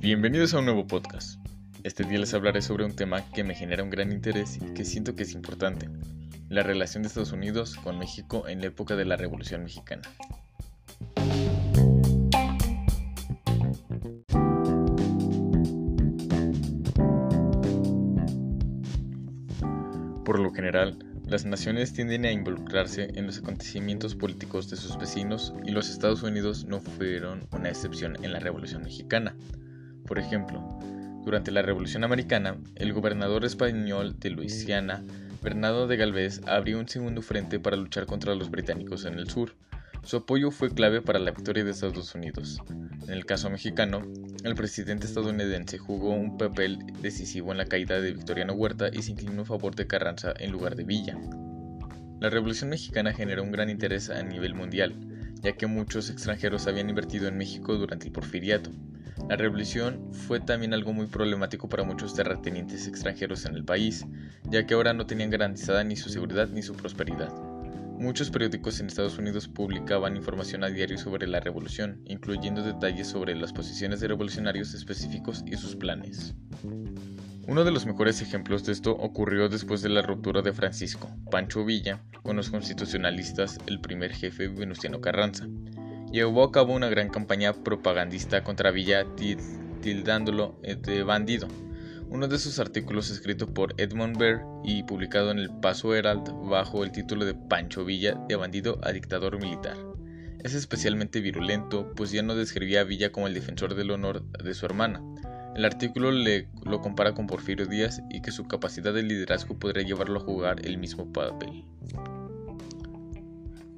Bienvenidos a un nuevo podcast. Este día les hablaré sobre un tema que me genera un gran interés y que siento que es importante, la relación de Estados Unidos con México en la época de la Revolución Mexicana. Por lo general, las naciones tienden a involucrarse en los acontecimientos políticos de sus vecinos y los Estados Unidos no fueron una excepción en la Revolución Mexicana. Por ejemplo, durante la Revolución Americana, el gobernador español de Luisiana, Bernardo de Galvez, abrió un segundo frente para luchar contra los británicos en el sur. Su apoyo fue clave para la victoria de Estados Unidos. En el caso mexicano, el presidente estadounidense jugó un papel decisivo en la caída de Victoriano Huerta y se inclinó a favor de Carranza en lugar de Villa. La Revolución Mexicana generó un gran interés a nivel mundial, ya que muchos extranjeros habían invertido en México durante el porfiriato. La revolución fue también algo muy problemático para muchos terratenientes extranjeros en el país, ya que ahora no tenían garantizada ni su seguridad ni su prosperidad. Muchos periódicos en Estados Unidos publicaban información a diario sobre la revolución, incluyendo detalles sobre las posiciones de revolucionarios específicos y sus planes. Uno de los mejores ejemplos de esto ocurrió después de la ruptura de Francisco Pancho Villa con los constitucionalistas, el primer jefe Venustiano Carranza. Llevó a cabo una gran campaña propagandista contra Villa tildándolo de bandido uno de sus artículos escrito por Edmund Bear y publicado en el Paso Herald bajo el título de Pancho Villa de bandido a dictador militar. Es especialmente virulento, pues ya no describía a Villa como el defensor del honor de su hermana. El artículo lo compara con Porfirio Díaz y que su capacidad de liderazgo podría llevarlo a jugar el mismo papel.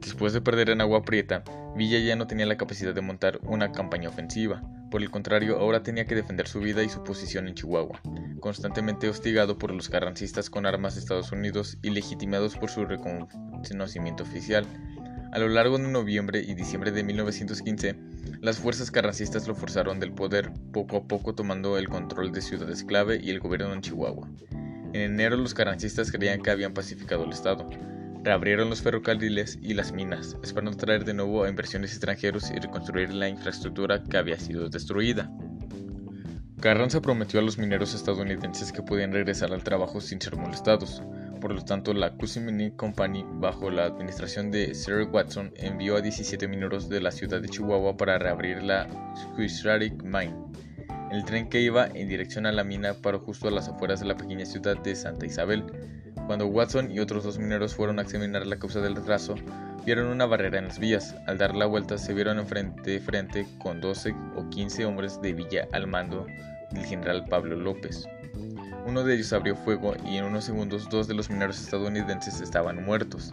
Después de perder en Agua Prieta, Villa ya no tenía la capacidad de montar una campaña ofensiva. Por el contrario, ahora tenía que defender su vida y su posición en Chihuahua, constantemente hostigado por los carrancistas con armas de Estados Unidos y legitimados por su reconocimiento oficial. A lo largo de noviembre y diciembre de 1915, las fuerzas carrancistas lo forzaron del poder, poco a poco tomando el control de ciudades clave y el gobierno en Chihuahua. En enero los carrancistas creían que habían pacificado el estado, reabrieron los ferrocarriles y las minas, esperando traer de nuevo a inversiones extranjeros y reconstruir la infraestructura que había sido destruida. Carranza prometió a los mineros estadounidenses que podían regresar al trabajo sin ser molestados. Por lo tanto, la Cusimining Company, bajo la administración de Sir Watson, envió a 17 mineros de la ciudad de Chihuahua para reabrir la Squishratic Mine. El tren que iba en dirección a la mina paró justo a las afueras de la pequeña ciudad de Santa Isabel, cuando Watson y otros dos mineros fueron a examinar la causa del retraso, vieron una barrera en las vías. Al dar la vuelta se vieron enfrente frente con 12 o 15 hombres de Villa al mando del general Pablo López. Uno de ellos abrió fuego y en unos segundos dos de los mineros estadounidenses estaban muertos,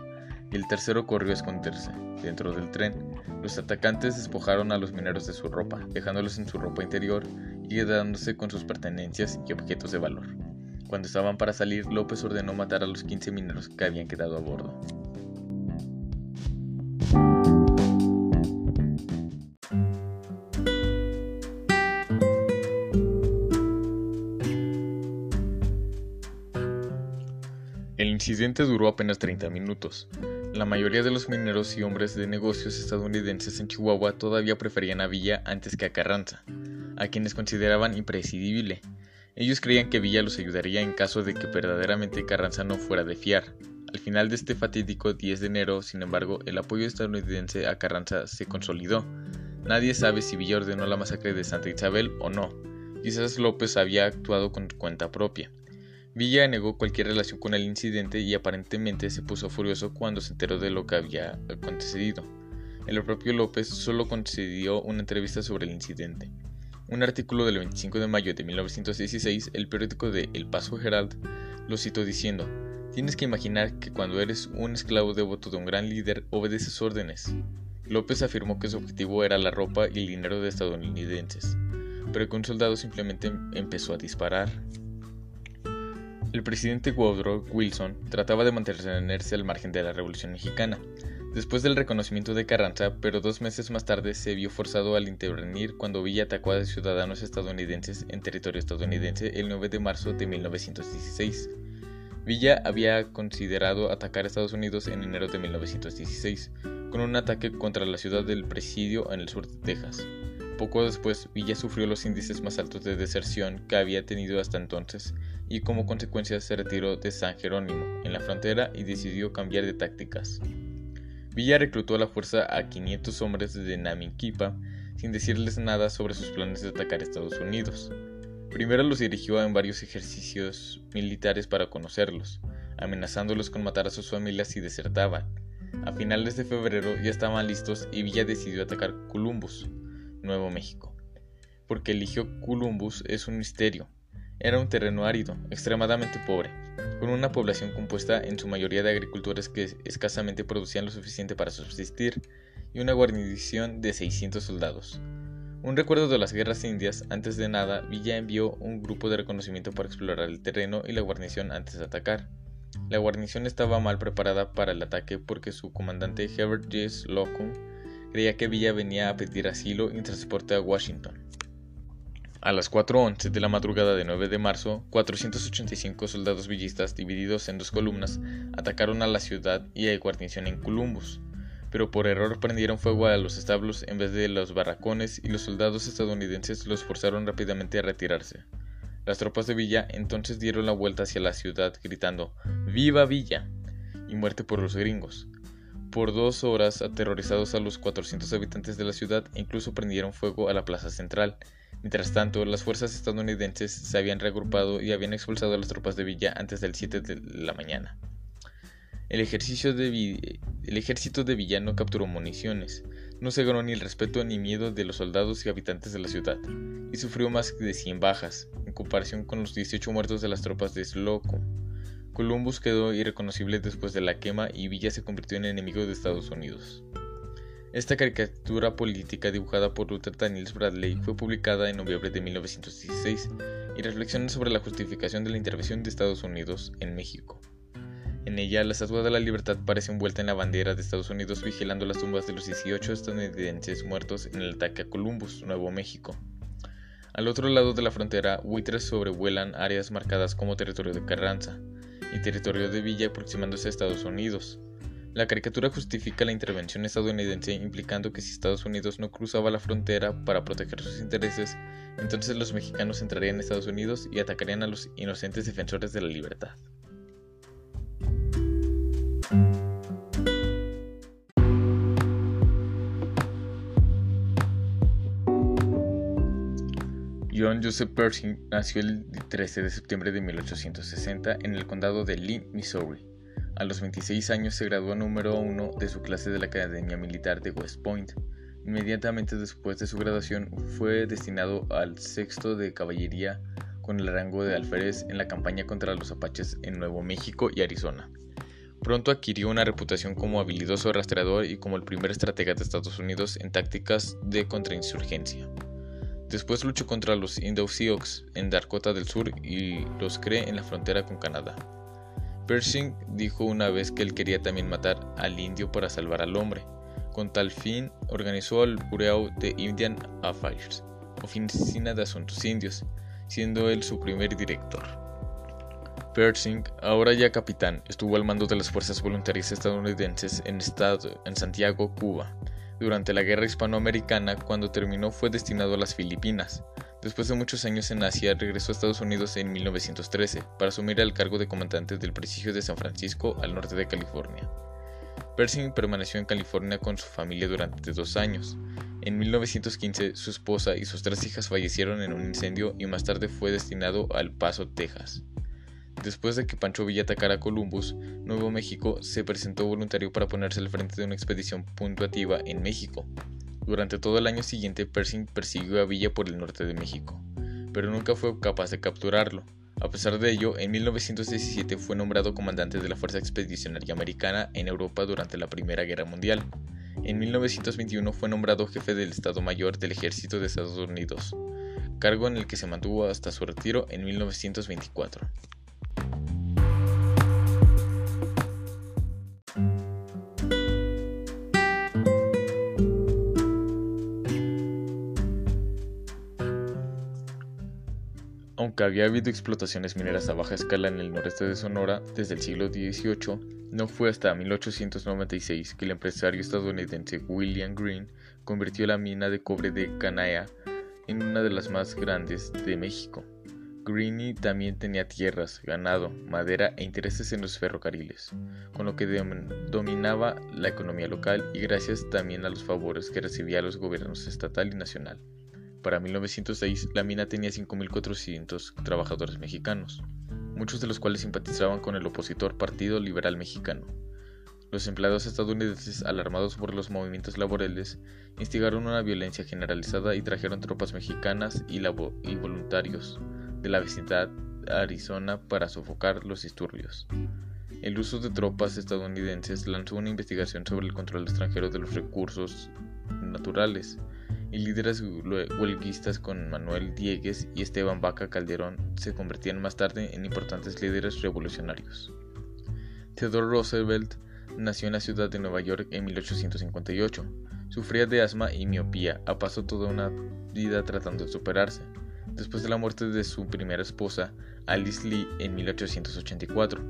el tercero corrió a esconderse dentro del tren. Los atacantes despojaron a los mineros de su ropa, dejándolos en su ropa interior y quedándose con sus pertenencias y objetos de valor. Cuando estaban para salir, López ordenó matar a los 15 mineros que habían quedado a bordo. El incidente duró apenas 30 minutos. La mayoría de los mineros y hombres de negocios estadounidenses en Chihuahua todavía preferían a Villa antes que a Carranza, a quienes consideraban imprescindible ellos creían que Villa los ayudaría en caso de que verdaderamente Carranza no fuera de fiar. Al final de este fatídico 10 de enero, sin embargo, el apoyo estadounidense a Carranza se consolidó. Nadie sabe si Villa ordenó la masacre de Santa Isabel o no. Quizás López había actuado con cuenta propia. Villa negó cualquier relación con el incidente y aparentemente se puso furioso cuando se enteró de lo que había acontecido. El propio López solo concedió una entrevista sobre el incidente un artículo del 25 de mayo de 1916, el periódico de El Paso Herald lo citó diciendo, Tienes que imaginar que cuando eres un esclavo devoto de un gran líder, obedeces órdenes. López afirmó que su objetivo era la ropa y el dinero de estadounidenses, pero que un soldado simplemente empezó a disparar. El presidente Woodrow Wilson trataba de mantenerse al margen de la Revolución Mexicana, Después del reconocimiento de Carranza, pero dos meses más tarde se vio forzado al intervenir cuando Villa atacó a ciudadanos estadounidenses en territorio estadounidense el 9 de marzo de 1916. Villa había considerado atacar a Estados Unidos en enero de 1916, con un ataque contra la ciudad del Presidio en el sur de Texas. Poco después, Villa sufrió los índices más altos de deserción que había tenido hasta entonces y como consecuencia se retiró de San Jerónimo, en la frontera, y decidió cambiar de tácticas. Villa reclutó a la fuerza a 500 hombres de Namiquipa sin decirles nada sobre sus planes de atacar Estados Unidos. Primero los dirigió en varios ejercicios militares para conocerlos, amenazándolos con matar a sus familias si desertaban. A finales de febrero ya estaban listos y Villa decidió atacar Columbus, Nuevo México. Porque eligió Columbus es un misterio. Era un terreno árido, extremadamente pobre, con una población compuesta en su mayoría de agricultores que escasamente producían lo suficiente para subsistir, y una guarnición de 600 soldados. Un recuerdo de las guerras indias, antes de nada, Villa envió un grupo de reconocimiento para explorar el terreno y la guarnición antes de atacar. La guarnición estaba mal preparada para el ataque porque su comandante Herbert J. Slocum creía que Villa venía a pedir asilo y transporte a Washington. A las 4.11 de la madrugada de 9 de marzo, 485 soldados villistas divididos en dos columnas atacaron a la ciudad y a guarnición en Columbus pero por error prendieron fuego a los establos en vez de los barracones y los soldados estadounidenses los forzaron rápidamente a retirarse. Las tropas de Villa entonces dieron la vuelta hacia la ciudad gritando ¡Viva Villa! y muerte por los gringos. Por dos horas, aterrorizados a los 400 habitantes de la ciudad, incluso prendieron fuego a la plaza central. Mientras tanto, las fuerzas estadounidenses se habían reagrupado y habían expulsado a las tropas de Villa antes del 7 de la mañana. El, ejército de villano capturó municiones, no se ganó ni el respeto ni miedo de los soldados y habitantes de la ciudad, y sufrió más de 100 bajas, en comparación con los 18 muertos de las tropas de Slocum. Columbus quedó irreconocible después de la quema y Villa se convirtió en enemigo de Estados Unidos. Esta caricatura política dibujada por Luther Daniels Bradley fue publicada en noviembre de 1916 y reflexiona sobre la justificación de la intervención de Estados Unidos en México. En ella, la Estatua de la Libertad parece envuelta en la bandera de Estados Unidos vigilando las tumbas de los 18 estadounidenses muertos en el ataque a Columbus, Nuevo México. Al otro lado de la frontera, buitres sobrevuelan áreas marcadas como territorio de Carranza y territorio de Villa aproximándose a Estados Unidos. La caricatura justifica la intervención estadounidense implicando que si Estados Unidos no cruzaba la frontera para proteger sus intereses, entonces los mexicanos entrarían en Estados Unidos y atacarían a los inocentes defensores de la libertad. John Joseph Pershing nació el 13 de septiembre de 1860 en el condado de Lee, Missouri. A los 26 años se graduó número uno de su clase de la Academia Militar de West Point. Inmediatamente después de su graduación fue destinado al sexto de caballería con el rango de alférez en la campaña contra los apaches en Nuevo México y Arizona. Pronto adquirió una reputación como habilidoso rastreador y como el primer estratega de Estados Unidos en tácticas de contrainsurgencia. Después luchó contra los Indo-Sioux en Dakota del Sur y los cree en la frontera con Canadá. Pershing dijo una vez que él quería también matar al indio para salvar al hombre. Con tal fin, organizó el Bureau de Indian Affairs, Oficina de Asuntos Indios, siendo él su primer director. Pershing, ahora ya capitán, estuvo al mando de las fuerzas voluntarias estadounidenses en, estado, en Santiago, Cuba, durante la Guerra Hispanoamericana, cuando terminó fue destinado a las Filipinas. Después de muchos años en Asia, regresó a Estados Unidos en 1913 para asumir el cargo de comandante del prestigio de San Francisco al norte de California. Pershing permaneció en California con su familia durante dos años. En 1915 su esposa y sus tres hijas fallecieron en un incendio y más tarde fue destinado al Paso, Texas. Después de que Pancho Villa atacara a Columbus, Nuevo México se presentó voluntario para ponerse al frente de una expedición puntuativa en México. Durante todo el año siguiente, Pershing persiguió a Villa por el norte de México, pero nunca fue capaz de capturarlo. A pesar de ello, en 1917 fue nombrado comandante de la Fuerza Expedicionaria Americana en Europa durante la Primera Guerra Mundial. En 1921 fue nombrado jefe del Estado Mayor del Ejército de Estados Unidos, cargo en el que se mantuvo hasta su retiro en 1924. Había habido explotaciones mineras a baja escala en el noreste de Sonora desde el siglo XVIII, No fue hasta 1896 que el empresario estadounidense William Green convirtió la mina de cobre de Canaya en una de las más grandes de México. Greene también tenía tierras, ganado, madera e intereses en los ferrocarriles, con lo que dominaba la economía local y gracias también a los favores que recibía los gobiernos estatal y nacional. Para 1906 la mina tenía 5.400 trabajadores mexicanos muchos de los cuales simpatizaban con el opositor Partido Liberal Mexicano. Los empleados estadounidenses, alarmados por los movimientos laborales, instigaron una violencia generalizada y trajeron tropas mexicanas y, voluntarios de la vecindad Arizona para sofocar los disturbios. El uso de tropas estadounidenses lanzó una investigación sobre el control extranjero de los recursos naturales y líderes huelguistas con Manuel Diegues y Esteban Vaca Calderón se convertían más tarde en importantes líderes revolucionarios. Theodore Roosevelt nació en la ciudad de Nueva York en 1858. Sufría de asma y miopía, a paso toda una vida tratando de superarse. Después de la muerte de su primera esposa, Alice Lee, en 1884,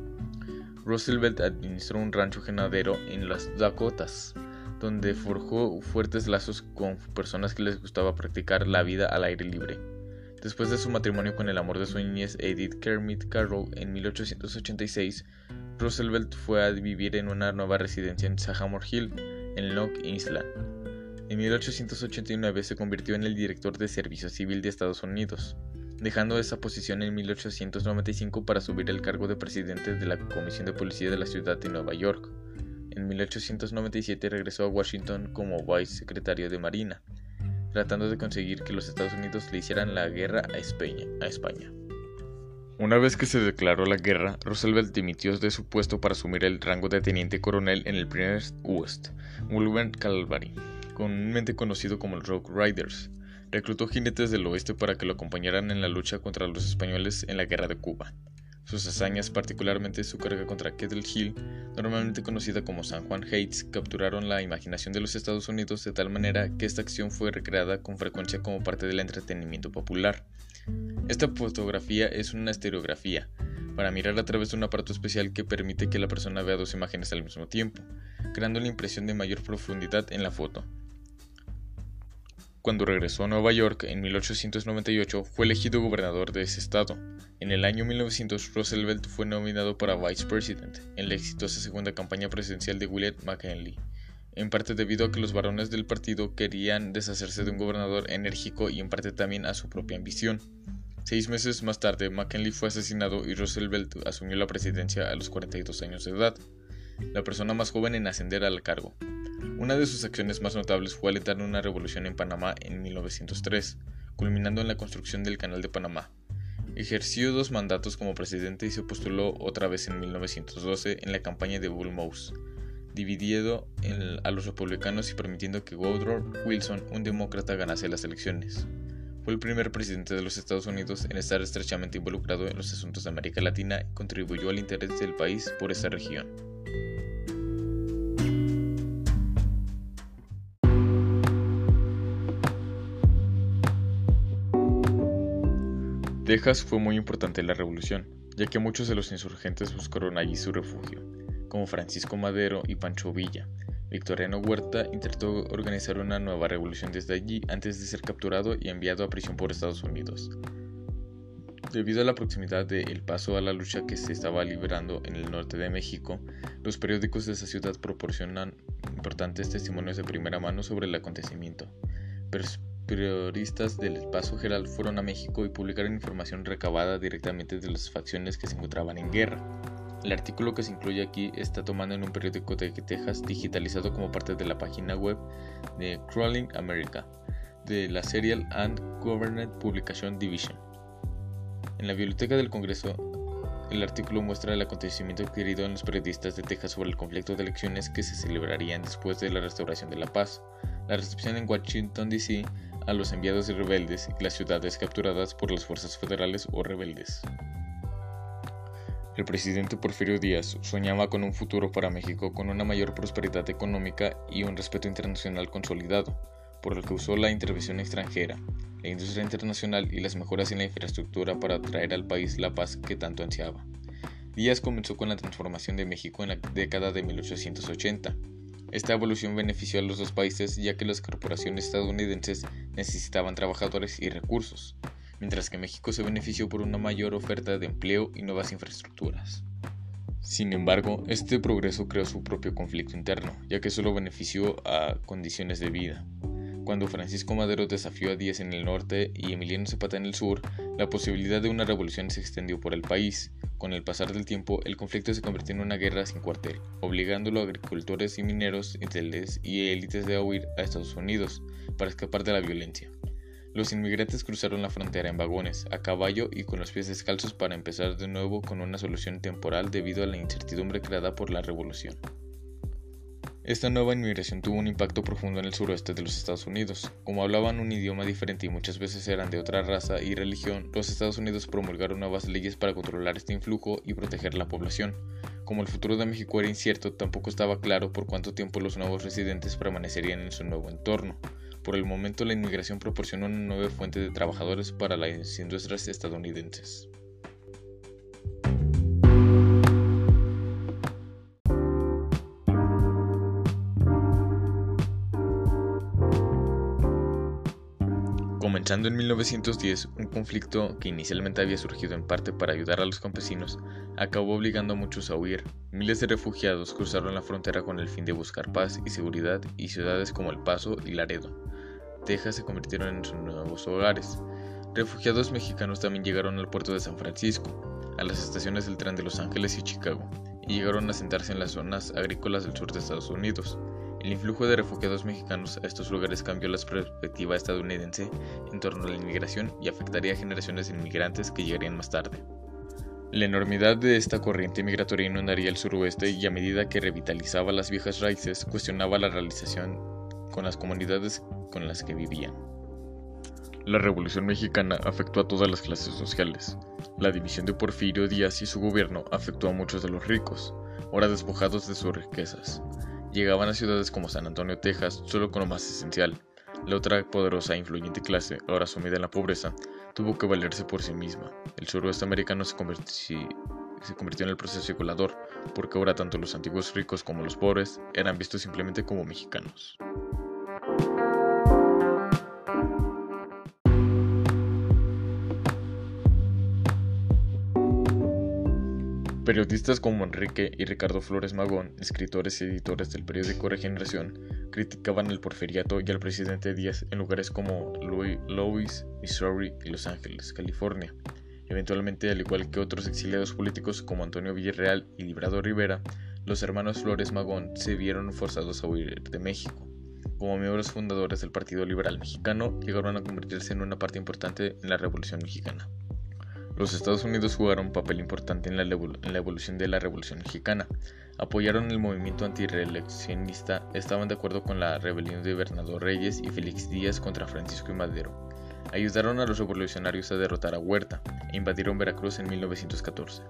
Roosevelt administró un rancho ganadero en las Dakotas, donde forjó fuertes lazos con personas que les gustaba practicar la vida al aire libre. Después de su matrimonio con el amor de su niñez Edith Kermit Carroll en 1886, Roosevelt fue a vivir en una nueva residencia en Sagamore Hill, en Long Island. En 1889 se convirtió en el director de Servicio Civil de Estados Unidos, dejando esa posición en 1895 para subir el cargo de presidente de la Comisión de Policía de la ciudad de Nueva York. En 1897 regresó a Washington como vicesecretario de Marina, tratando de conseguir que los Estados Unidos le hicieran la guerra a España. Una vez que se declaró la guerra, Roosevelt dimitió de su puesto para asumir el rango de teniente coronel en el primer West, Mulligan Cavalry, comúnmente conocido como los Rogue Riders. Reclutó jinetes del oeste para que lo acompañaran en la lucha contra los españoles en la guerra de Cuba. Sus hazañas, particularmente su carga contra Kettle Hill, normalmente conocida como San Juan Heights, capturaron la imaginación de los Estados Unidos de tal manera que esta acción fue recreada con frecuencia como parte del entretenimiento popular. Esta fotografía es una estereografía, para mirar a través de un aparato especial que permite que la persona vea dos imágenes al mismo tiempo, creando la impresión de mayor profundidad en la foto. Cuando regresó a Nueva York en 1898 fue elegido gobernador de ese estado. En el año 1900 Roosevelt fue nominado para Vice President en la exitosa segunda campaña presidencial de William McKinley, en parte debido a que los varones del partido querían deshacerse de un gobernador enérgico y en parte también a su propia ambición. Seis meses más tarde, McKinley fue asesinado y Roosevelt asumió la presidencia a los 42 años de edad, la persona más joven en ascender al cargo. Una de sus acciones más notables fue alentar una revolución en Panamá en 1903, culminando en la construcción del Canal de Panamá. Ejerció dos mandatos como presidente y se postuló otra vez en 1912 en la campaña de Bull Moose, dividiendo a los republicanos y permitiendo que Woodrow Wilson, un demócrata, ganase las elecciones. Fue el primer presidente de los Estados Unidos en estar estrechamente involucrado en los asuntos de América Latina y contribuyó al interés del país por esta región. Texas fue muy importante en la revolución, ya que muchos de los insurgentes buscaron allí su refugio, como Francisco Madero y Pancho Villa. Victoriano Huerta intentó organizar una nueva revolución desde allí antes de ser capturado y enviado a prisión por Estados Unidos. Debido a la proximidad de El Paso a la lucha que se estaba librando en el norte de México, los periódicos de esa ciudad proporcionan importantes testimonios de primera mano sobre el acontecimiento. Periodistas del Paso Geral fueron a México y publicaron información recabada directamente de las facciones que se encontraban en guerra. El artículo que se incluye aquí está tomado en un periódico de Texas digitalizado como parte de la página web de Crawling America de la Serial and Government Publication Division. En la biblioteca del Congreso, el artículo muestra el acontecimiento adquirido en los periodistas de Texas sobre el conflicto de elecciones que se celebrarían después de la restauración de la paz, la recepción en Washington, D.C., a los enviados rebeldes y las ciudades capturadas por las fuerzas federales o rebeldes. El presidente Porfirio Díaz soñaba con un futuro para México con una mayor prosperidad económica y un respeto internacional consolidado, por lo que usó la intervención extranjera, la industria internacional y las mejoras en la infraestructura para traer al país la paz que tanto ansiaba. Díaz comenzó con la transformación de México en la década de 1880. Esta evolución benefició a los dos países ya que las corporaciones estadounidenses necesitaban trabajadores y recursos, mientras que México se benefició por una mayor oferta de empleo y nuevas infraestructuras. Sin embargo, este progreso creó su propio conflicto interno, ya que solo benefició a condiciones de vida. Cuando Francisco Madero desafió a Díaz en el norte y Emiliano Zapata en el sur, la posibilidad de una revolución se extendió por el país. Con el pasar del tiempo, el conflicto se convirtió en una guerra sin cuartel, obligándolo a agricultores y mineros, y élites de huir a Estados Unidos para escapar de la violencia. Los inmigrantes cruzaron la frontera en vagones, a caballo y con los pies descalzos para empezar de nuevo con una solución temporal debido a la incertidumbre creada por la revolución. Esta nueva inmigración tuvo un impacto profundo en el suroeste de los Estados Unidos. Como hablaban un idioma diferente y muchas veces eran de otra raza y religión, los Estados Unidos promulgaron nuevas leyes para controlar este influjo y proteger la población. Como el futuro de México era incierto, tampoco estaba claro por cuánto tiempo los nuevos residentes permanecerían en su nuevo entorno. Por el momento la inmigración proporcionó una nueva fuente de trabajadores para las industrias estadounidenses. Comenzando en 1910, un conflicto que inicialmente había surgido en parte para ayudar a los campesinos, acabó obligando a muchos a huir. Miles de refugiados cruzaron la frontera con el fin de buscar paz y seguridad y ciudades como El Paso y Laredo Texas se convirtieron en sus nuevos hogares. Refugiados mexicanos también llegaron al puerto de San Francisco, a las estaciones del tren de Los Ángeles y Chicago, y llegaron a sentarse en las zonas agrícolas del sur de Estados Unidos. El influjo de refugiados mexicanos a estos lugares cambió la perspectiva estadounidense en torno a la inmigración y afectaría a generaciones de inmigrantes que llegarían más tarde. La enormidad de esta corriente migratoria inundaría el suroeste y a medida que revitalizaba las viejas raíces, cuestionaba la realización con las comunidades con las que vivían. La Revolución Mexicana afectó a todas las clases sociales. La división de Porfirio Díaz y su gobierno afectó a muchos de los ricos, ahora despojados de sus riquezas. Llegaban a ciudades como San Antonio, Texas, solo con lo más esencial. La otra poderosa e influyente clase, ahora sumida en la pobreza, tuvo que valerse por sí misma. El suroeste americano se se convirtió en el proceso circulador, porque ahora tanto los antiguos ricos como los pobres eran vistos simplemente como mexicanos. Periodistas como Enrique y Ricardo Flores Magón, escritores y editores del periódico Regeneración, criticaban el porfiriato y al presidente Díaz en lugares como Louis, Missouri y Los Ángeles, California. Eventualmente, al igual que otros exiliados políticos como Antonio Villarreal y Librado Rivera, los hermanos Flores Magón se vieron forzados a huir de México. Como miembros fundadores del Partido Liberal Mexicano, llegaron a convertirse en una parte importante en la Revolución Mexicana. Los Estados Unidos jugaron un papel importante en la, evolución de la Revolución Mexicana. Apoyaron el movimiento antireeleccionista, estaban de acuerdo con la rebelión de Bernardo Reyes y Félix Díaz contra Francisco y Madero. Ayudaron a los revolucionarios a derrotar a Huerta e invadieron Veracruz en 1914.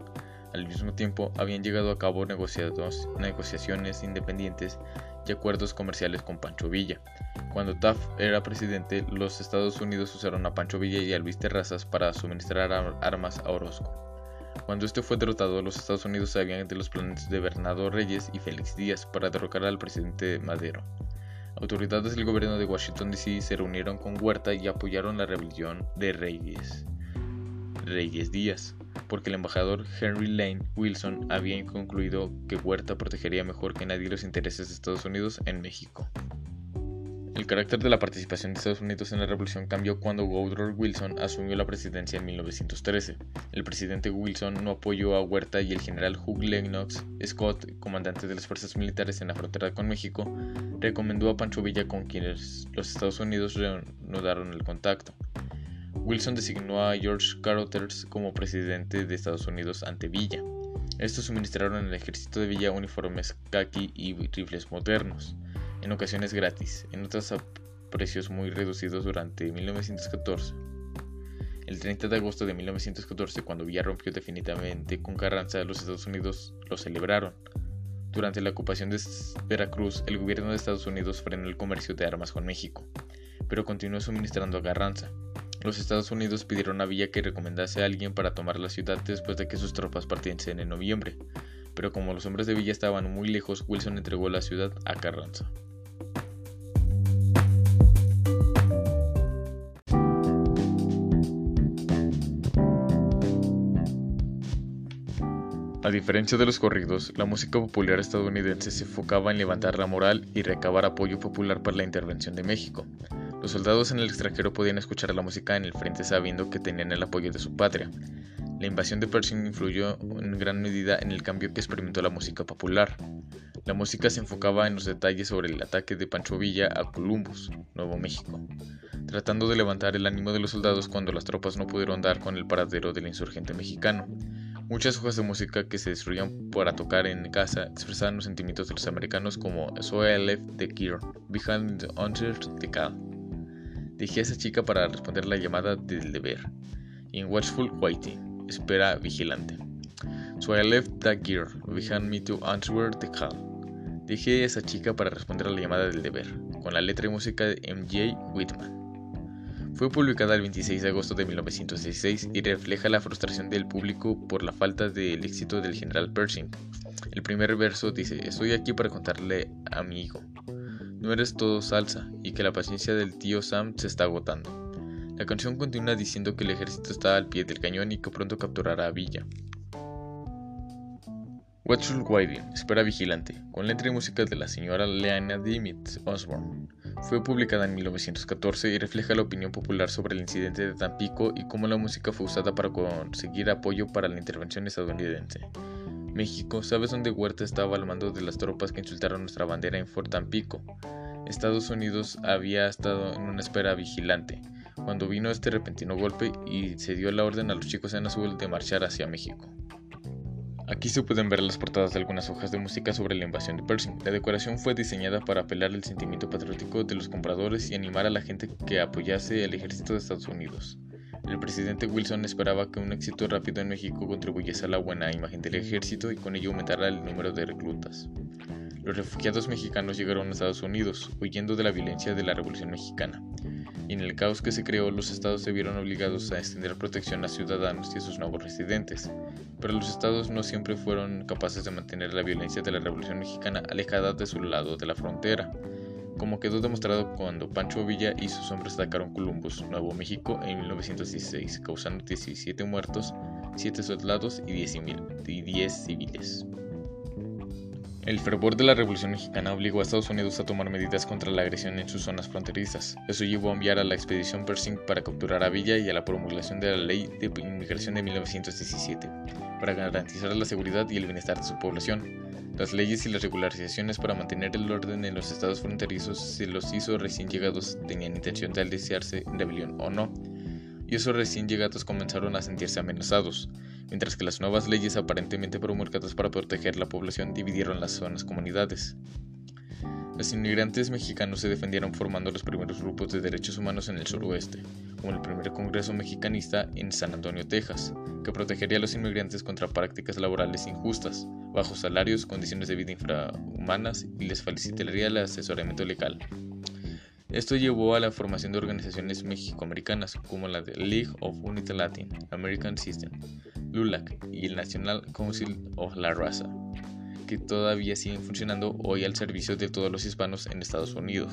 Al mismo tiempo, habían llegado a cabo negociaciones independientes y acuerdos comerciales con Pancho Villa. Cuando Taft era presidente, los Estados Unidos usaron a Pancho Villa y a Luis Terrazas para suministrar armas a Orozco. Cuando este fue derrotado, los Estados Unidos sabían de los planes de Bernardo Reyes y Félix Díaz para derrocar al presidente Madero. Autoridades del gobierno de Washington DC se reunieron con Huerta y apoyaron la rebelión de Reyes, Reyes Díaz porque el embajador Henry Lane Wilson había concluido que Huerta protegería mejor que nadie los intereses de Estados Unidos en México. El carácter de la participación de Estados Unidos en la revolución cambió cuando Woodrow Wilson asumió la presidencia en 1913. El presidente Wilson no apoyó a Huerta y el general Hugh Lennox Scott, comandante de las fuerzas militares en la frontera con México, recomendó a Pancho Villa con quienes los Estados Unidos reanudaron el contacto. Wilson designó a George Carothers como presidente de Estados Unidos ante Villa. Estos suministraron al ejército de Villa uniformes khaki y rifles modernos, en ocasiones gratis, en otras a precios muy reducidos durante 1914. El 30 de agosto de 1914, cuando Villa rompió definitivamente con Carranza, los Estados Unidos lo celebraron. Durante la ocupación de Veracruz, el gobierno de Estados Unidos frenó el comercio de armas con México, pero continuó suministrando a Carranza. Los Estados Unidos pidieron a Villa que recomendase a alguien para tomar la ciudad después de que sus tropas partiesen en noviembre, pero como los hombres de Villa estaban muy lejos, Wilson entregó la ciudad a Carranza. A diferencia de los corridos, la música popular estadounidense se enfocaba en levantar la moral y recabar apoyo popular para la intervención de México. Los soldados en el extranjero podían escuchar la música en el frente sabiendo que tenían el apoyo de su patria. La invasión de Pershing influyó en gran medida en el cambio que experimentó la música popular. La música se enfocaba en los detalles sobre el ataque de Pancho Villa a Columbus, Nuevo México, tratando de levantar el ánimo de los soldados cuando las tropas no pudieron dar con el paradero del insurgente mexicano. Muchas hojas de música que se destruían para tocar en casa expresaban los sentimientos de los americanos como So I left the gear, behind the answer the call. Dejé a esa chica para responder la llamada del deber. In watchful waiting, espera vigilante. So I left the gear, behind me to answer the call. Dejé a esa chica para responder a la llamada del deber, con la letra y música de M.J. Whitman. Fue publicada el 26 de agosto de 1916 y refleja la frustración del público por la falta del éxito del general Pershing. El primer verso dice, estoy aquí para contarle a mi hijo, no eres todo salsa y que la paciencia del tío Sam se está agotando. La canción continúa diciendo que el ejército está al pie del cañón y que pronto capturará a Villa. Watchful Waiting, Espera Vigilante, con letra y música de la señora Leanna Dimitz Osborne. Fue publicada en 1914 y refleja la opinión popular sobre el incidente de Tampico y cómo la música fue usada para conseguir apoyo para la intervención estadounidense. México, ¿sabes dónde Huerta estaba al mando de las tropas que insultaron nuestra bandera en Fort Tampico? Estados Unidos había estado en una espera vigilante cuando vino este repentino golpe y se dio la orden a los chicos en azul de marchar hacia México. Aquí se pueden ver las portadas de algunas hojas de música sobre la invasión de Pershing. La decoración fue diseñada para apelar el sentimiento patriótico de los compradores y animar a la gente que apoyase al ejército de Estados Unidos. El presidente Wilson esperaba que un éxito rápido en México contribuyese a la buena imagen del ejército y con ello aumentara el número de reclutas. Los refugiados mexicanos llegaron a Estados Unidos, huyendo de la violencia de la Revolución Mexicana y en el caos que se creó los estados se vieron obligados a extender protección a ciudadanos y a sus nuevos residentes, pero los estados no siempre fueron capaces de mantener la violencia de la Revolución Mexicana alejada de su lado de la frontera, como quedó demostrado cuando Pancho Villa y sus hombres atacaron Columbus, Nuevo México, en 1916, causando 17 muertos, 7 soldados y 10 civiles. El fervor de la Revolución Mexicana obligó a Estados Unidos a tomar medidas contra la agresión en sus zonas fronterizas. Eso llevó a enviar a la expedición Pershing para capturar a Villa y a la promulgación de la Ley de Inmigración de 1917, para garantizar la seguridad y el bienestar de su población. Las leyes y las regularizaciones para mantener el orden en los estados fronterizos se los hizo recién llegados tenían intención de aliciarse en rebelión o no, y esos recién llegados comenzaron a sentirse amenazados mientras que las nuevas leyes aparentemente promulgadas para proteger la población dividieron las zonas comunidades. Los inmigrantes mexicanos se defendieron formando los primeros grupos de derechos humanos en el suroeste, como el primer Congreso Mexicanista en San Antonio, Texas, que protegería a los inmigrantes contra prácticas laborales injustas, bajos salarios, condiciones de vida infrahumanas y les facilitaría el asesoramiento legal. Esto llevó a la formación de organizaciones mexicoamericanas como la League of Unity Latin American System, LULAC y el National Council of la Raza, que todavía siguen funcionando hoy al servicio de todos los hispanos en Estados Unidos.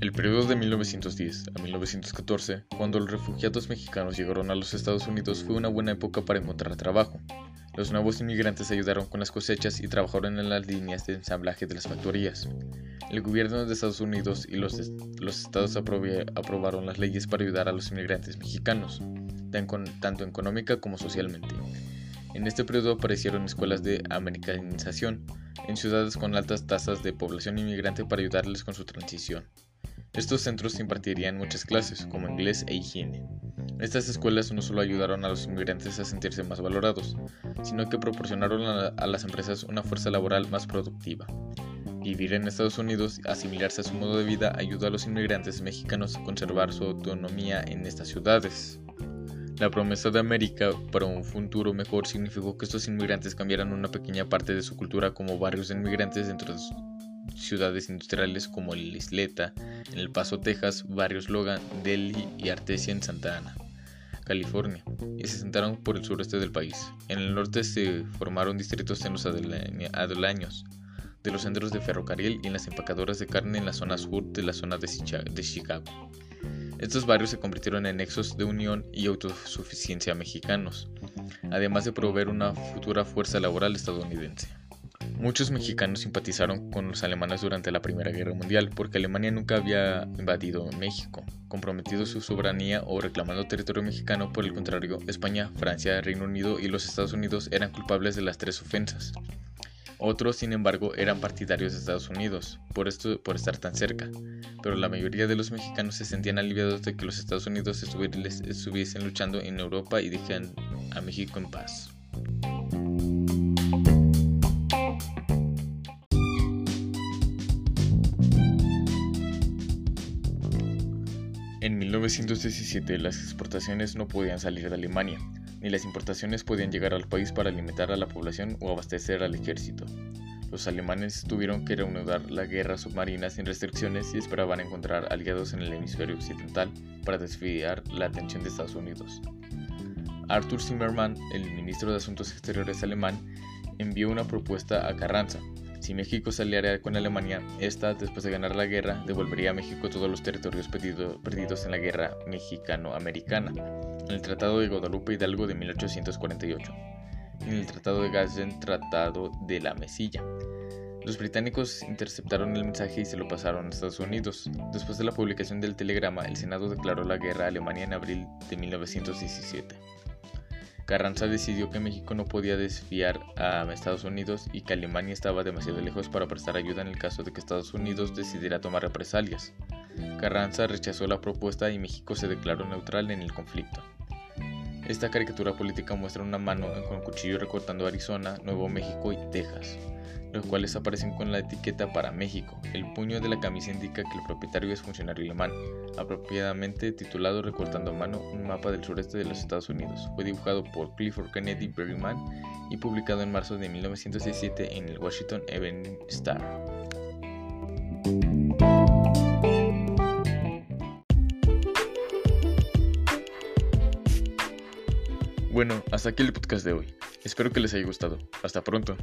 El periodo de 1910 a 1914, cuando los refugiados mexicanos llegaron a los Estados Unidos, fue una buena época para encontrar trabajo. Los nuevos inmigrantes ayudaron con las cosechas y trabajaron en las líneas de ensamblaje de las factorías. El gobierno de Estados Unidos y los, estados aprobaron las leyes para ayudar a los inmigrantes mexicanos, tanto económica como socialmente. En este periodo aparecieron escuelas de americanización en ciudades con altas tasas de población inmigrante para ayudarles con su transición. Estos centros impartirían muchas clases, como inglés e higiene. Estas escuelas no solo ayudaron a los inmigrantes a sentirse más valorados, sino que proporcionaron a, las empresas una fuerza laboral más productiva. Vivir en Estados Unidos, asimilarse a su modo de vida, ayudó a los inmigrantes mexicanos a conservar su autonomía en estas ciudades. La promesa de América para un futuro mejor significó que estos inmigrantes cambiaran una pequeña parte de su cultura como barrios de inmigrantes dentro de ciudades industriales como el Isleta, en El Paso, Texas, barrios Logan, Delhi y Artesia en Santa Ana, California, y se sentaron por el sureste del país. En el norte se formaron distritos en los adolaños de los centros de ferrocarril y en las empacadoras de carne en la zona sur de la zona de Chicago. Estos barrios se convirtieron en nexos de unión y autosuficiencia mexicanos, además de proveer una futura fuerza laboral estadounidense. Muchos mexicanos simpatizaron con los alemanes durante la Primera Guerra Mundial porque Alemania nunca había invadido México, comprometido su soberanía o reclamando territorio mexicano. Por el contrario, España, Francia, Reino Unido y los Estados Unidos eran culpables de las tres ofensas. Otros, sin embargo, eran partidarios de Estados Unidos, por, esto, por estar tan cerca, pero la mayoría de los mexicanos se sentían aliviados de que los Estados Unidos estuviesen luchando en Europa y dejaran a México en paz. En 1917 las exportaciones no podían salir de Alemania, ni las importaciones podían llegar al país para alimentar a la población o abastecer al ejército. Los alemanes tuvieron que reanudar la guerra submarina sin restricciones y esperaban encontrar aliados en el hemisferio occidental para desviar la atención de Estados Unidos. Arthur Zimmermann, el ministro de Asuntos Exteriores alemán, envió una propuesta a Carranza, si México saliera con Alemania, esta, después de ganar la guerra, devolvería a México todos los territorios perdidos en la guerra mexicano-americana, en el Tratado de Guadalupe Hidalgo de 1848, y en el Tratado de Gazen, Tratado de la Mesilla. Los británicos interceptaron el mensaje y se lo pasaron a Estados Unidos. Después de la publicación del telegrama, el Senado declaró la guerra a Alemania en abril de 1917. Carranza decidió que México no podía desfiar a Estados Unidos y que Alemania estaba demasiado lejos para prestar ayuda en el caso de que Estados Unidos decidiera tomar represalias. Carranza rechazó la propuesta y México se declaró neutral en el conflicto. Esta caricatura política muestra una mano con cuchillo recortando Arizona, Nuevo México y Texas los cuales aparecen con la etiqueta para México. El puño de la camisa indica que el propietario es funcionario alemán, apropiadamente titulado Recortando a mano un mapa del sureste de los Estados Unidos. Fue dibujado por Clifford Kennedy Berryman y publicado en marzo de 1917 en el Washington Evening Star. Bueno, hasta aquí el podcast de hoy. Espero que les haya gustado. Hasta pronto.